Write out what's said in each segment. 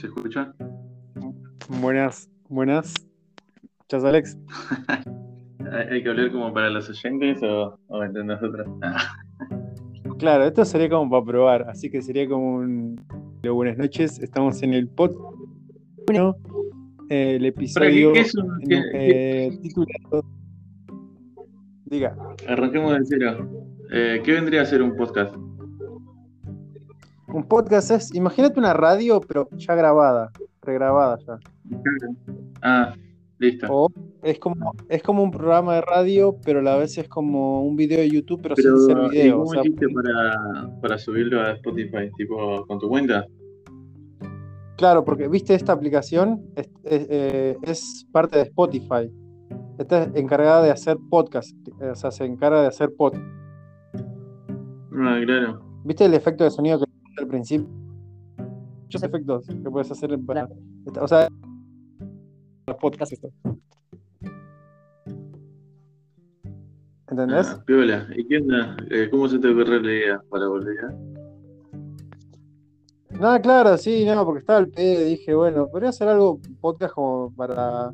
¿Se escucha? Buenas, buenas. ¿Chas, Alex? ¿Hay que hablar como para los oyentes o, o entre nosotros? Claro, esto sería como para probar, así que sería como un... Buenas noches, estamos en el pod... Bueno, eh, el Pero, ¿qué, episodio qué es un- qué- qué- eh, titulado... Diga, arranquemos de cero. Eh, ¿Qué vendría a ser un podcast? Un podcast es, imagínate una radio, pero ya grabada, regrabada ya. Ah, listo. O es como, es como un programa de radio, pero a la vez es como un video de YouTube, pero, Pero, sin ser ¿y video. cómo o sea, hiciste para, para subirlo a Spotify? ¿Tipo con tu cuenta? Claro, porque viste esta aplicación, es, es, eh, es parte de Spotify. Esta es encargada de hacer podcast, o sea, se encarga de hacer podcast. Ah, claro. ¿Viste el efecto de sonido que al principio? Muchos efectos que puedes hacer para. O sea, los podcasts esto. ¿Entendés? Ah, piola. ¿Y qué onda? Eh, ¿Cómo se te ocurrió la idea para volver a? Nada, claro, sí, no, porque estaba el pedo y dije, bueno, podría hacer algo, podcast como para.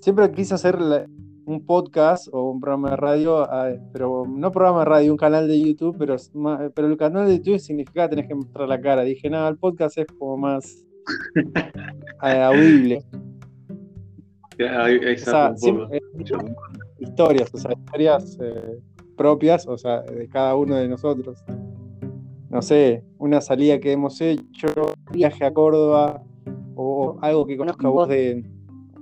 Siempre quise hacer la- un podcast o un programa de radio, ah, pero no programa de radio, un canal de YouTube, pero, pero el canal de YouTube significa que tenés que mostrar la cara. Dije, nada, el podcast es como más eh, audible. O sea, siempre- eh, historias, o sea, historias eh, propias, o sea, de cada uno de nosotros. No sé, una salida que hemos hecho, viaje a Córdoba, o algo que conozca vos de,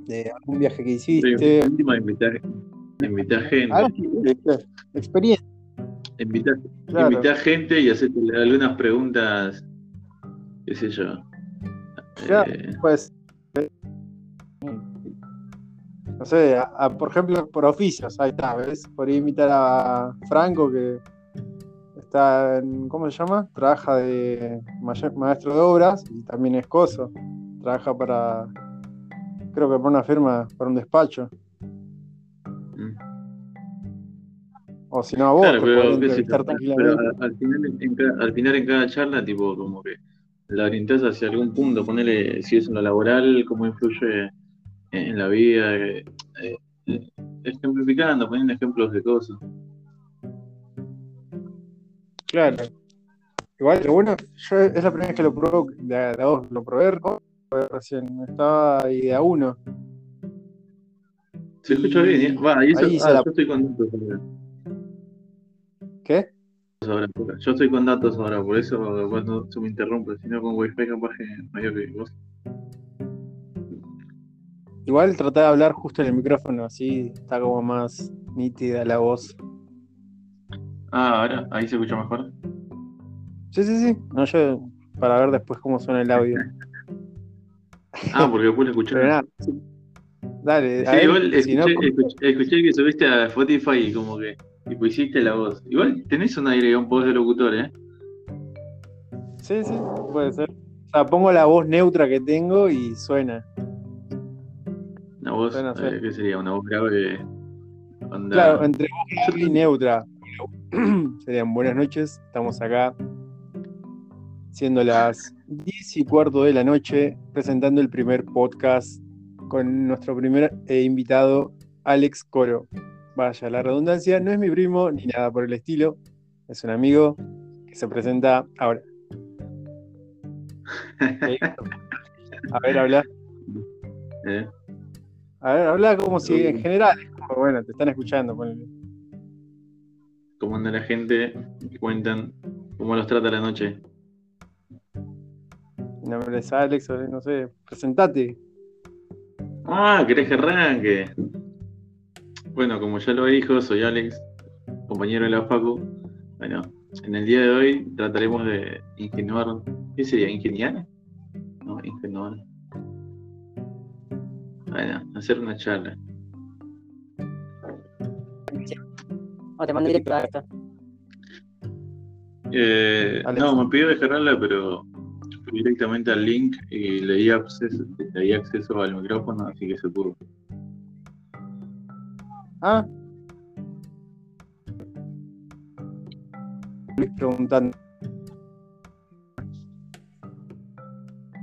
de algún viaje que Sí, hiciste. última invitar, invitar gente. Así, ¿viste? experiencia. Invitar, Claro. invitar gente y hacerte algunas preguntas, qué sé yo. Claro. Eh, Pues, no sé, a- a- por ejemplo, por oficios, ahí está, ¿ves? Podría invitar a Franco, que está en, ¿cómo se llama? Trabaja de ma- maestro de obras y también es coso. Trabaja para, creo que para una firma, para un despacho. mm. O si no, a vos, Claro, te pero, al, final, en cada, al final en cada charla, tipo, como que la orientás hacia algún punto, ponele si es en lo laboral, cómo influye en, la vida, eh, eh, ejemplificando, poniendo ejemplos de cosas. Claro. Igual, lo bueno, yo es la primera vez que lo vos, lo probé recién, estaba ahí de a uno. Se escucha bien, ¿eh? Va, y eso, Ahí se ah, la- yo estoy con datos ahora. ¿Qué? Yo estoy con datos ahora, por eso cuando se me interrumpe, si no con wifi capaz que medio que vos. Igual traté de hablar justo en el micrófono, así está como más nítida la voz. Ah, ahora, ahí se escucha mejor. Sí, sí, sí. No, yo para ver después cómo suena el audio. Ah, porque después lo escuché. Pero nada, sí. Dale, Sí, igual escuché, no, escuché- escuché que subiste a Spotify y como que tipo, hiciste la voz. Igual tenés un aire un voz de locutor, ¿eh? sí, sí, puede ser. O sea, pongo la voz neutra que tengo y suena. Una voz, Suena, eh, suena. ¿qué sería? Una voz grave. Onda... Claro, entre voz y neutra. Serían buenas noches, estamos acá siendo las 10 y cuarto de la noche presentando el primer podcast con nuestro primer eh, invitado, Alex Coro. Vaya, la redundancia no es mi primo ni nada por el estilo, es un amigo que se presenta ahora. A ver, habla. ¿eh? A ver, habla como si en general, como, bueno, te están escuchando. ponele. ¿Cómo anda la gente? Cuentan cómo los trata la noche. Mi nombre es Alex, no sé, presentate. Ah, ¿querés que arranque? Bueno, como ya lo dijo, soy Alex, compañero de la Facu. Bueno, en el día de hoy trataremos de ingenuar. ¿Qué sería? ¿Ingeniar? No, ingenuar. Bueno, hacer una charla. O te mando directo a esta. Eh, no, me pidió descargarla, pero directamente al link y le di acceso, le di acceso al micrófono, así que se pudo. Ah. Preguntando.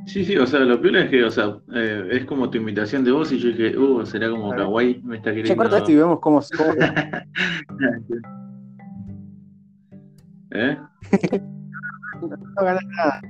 Sí, sí, o sea, lo peor es que, o sea, eh, es como tu imitación de voz y yo dije, uh, será como kawaii, me está queriendo. corta Esto y vemos cómo, cómo- ¿Eh? no ganas nada.